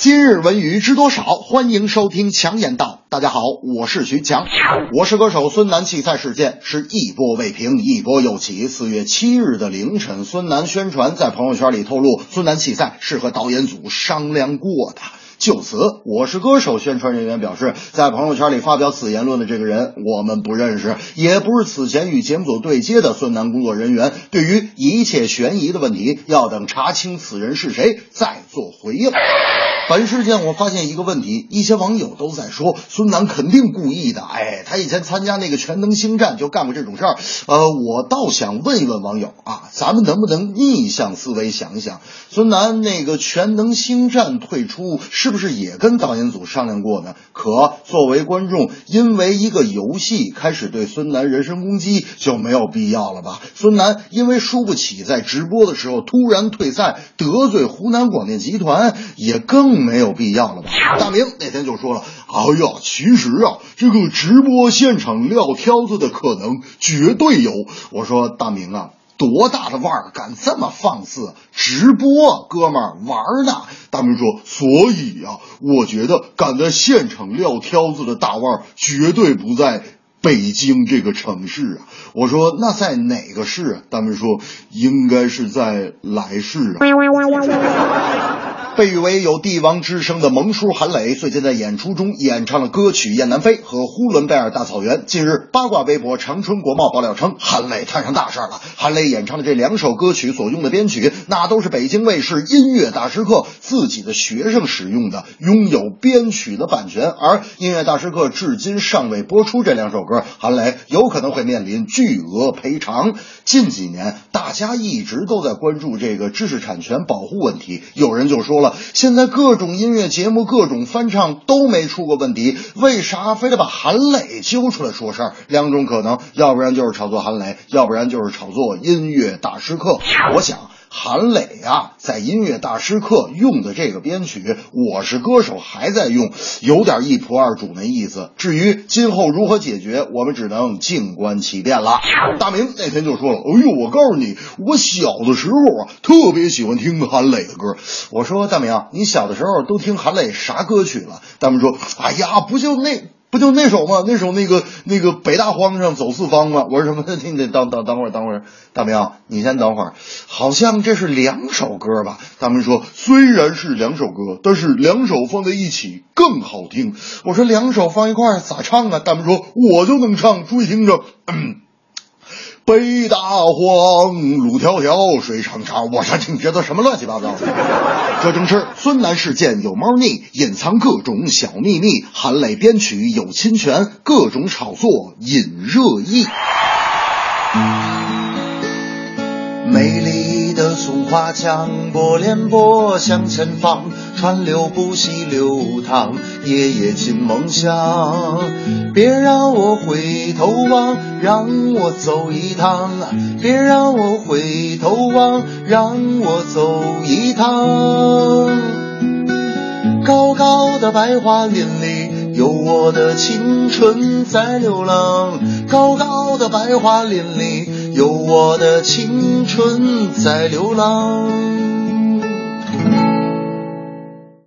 今日文娱知多少？欢迎收听强言道。大家好，我是徐强，我是歌手孙楠弃赛事件是一波未平，一波又起。四月七日的凌晨，孙楠宣传在朋友圈里透露，孙楠弃赛是和导演组商量过的。就此，我是歌手宣传人员表示，在朋友圈里发表此言论的这个人，我们不认识，也不是此前与节目组对接的孙楠工作人员。对于一切悬疑的问题，要等查清此人是谁再做回应。本事件我发现一个问题，一些网友都在说孙楠肯定故意的，哎，他以前参加那个全能星战就干过这种事儿。呃，我倒想问一问网友啊，咱们能不能逆向思维想一想，孙楠那个全能星战退出是不是也跟导演组商量过呢？可作为观众，因为一个游戏开始对孙楠人身攻击就没有必要了吧？孙楠因为输不起，在直播的时候突然退赛，得罪湖南广电集团也更。没有必要了吧？大明那天就说了：“哎呀，其实啊，这个直播现场撂挑子的可能绝对有。”我说：“大明啊，多大的腕儿敢这么放肆？直播，哥们儿玩呢？”大明说：“所以啊，我觉得敢在现场撂挑子的大腕儿绝对不在。”北京这个城市啊，我说那在哪个市啊？大明说应该是在来市啊。被誉为有帝王之声的萌叔韩磊，最近在演出中演唱了歌曲《雁南飞》和《呼伦贝尔大草原》。近日，八卦微博长春国贸爆料称，韩磊摊上大事了。韩磊演唱的这两首歌曲所用的编曲，那都是北京卫视音乐大师课自己的学生使用的，拥有编曲的版权。而音乐大师课至今尚未播出这两首歌，韩磊有可能会面临巨额赔偿。近几年，大家一直都在关注这个知识产权保护问题，有人就说了。现在各种音乐节目、各种翻唱都没出过问题，为啥非得把韩磊揪出来说事儿？两种可能，要不然就是炒作韩磊，要不然就是炒作音乐大师课。我想。韩磊啊，在音乐大师课用的这个编曲，《我是歌手》还在用，有点一仆二主那意思。至于今后如何解决，我们只能静观其变了。大明那天就说了：“哎呦，我告诉你，我小的时候啊，特别喜欢听韩磊的歌。”我说：“大明，你小的时候都听韩磊啥歌曲了？”大明说：“哎呀，不就那。”不就那首吗？那首那个那个北大荒上走四方吗？我说什么？你得等等等会儿，等会儿，大明，你先等会儿。好像这是两首歌吧？大明说，虽然是两首歌，但是两首放在一起更好听。我说两首放一块儿咋唱啊？大明说，我就能唱，注意听着。嗯北大荒，路迢迢，水长长。我说你这都什么乱七八糟的？这正是孙楠事件有猫腻，隐藏各种小秘密。韩磊编曲有侵权，各种炒作引热议。美丽花江，波连波向前方，川流不息流淌，夜夜进梦乡。别让我回头望，让我走一趟。别让我回头望，让我走一趟。高高的白桦林里，有我的青春在流浪。高高的白桦林里。有我的青春在流浪。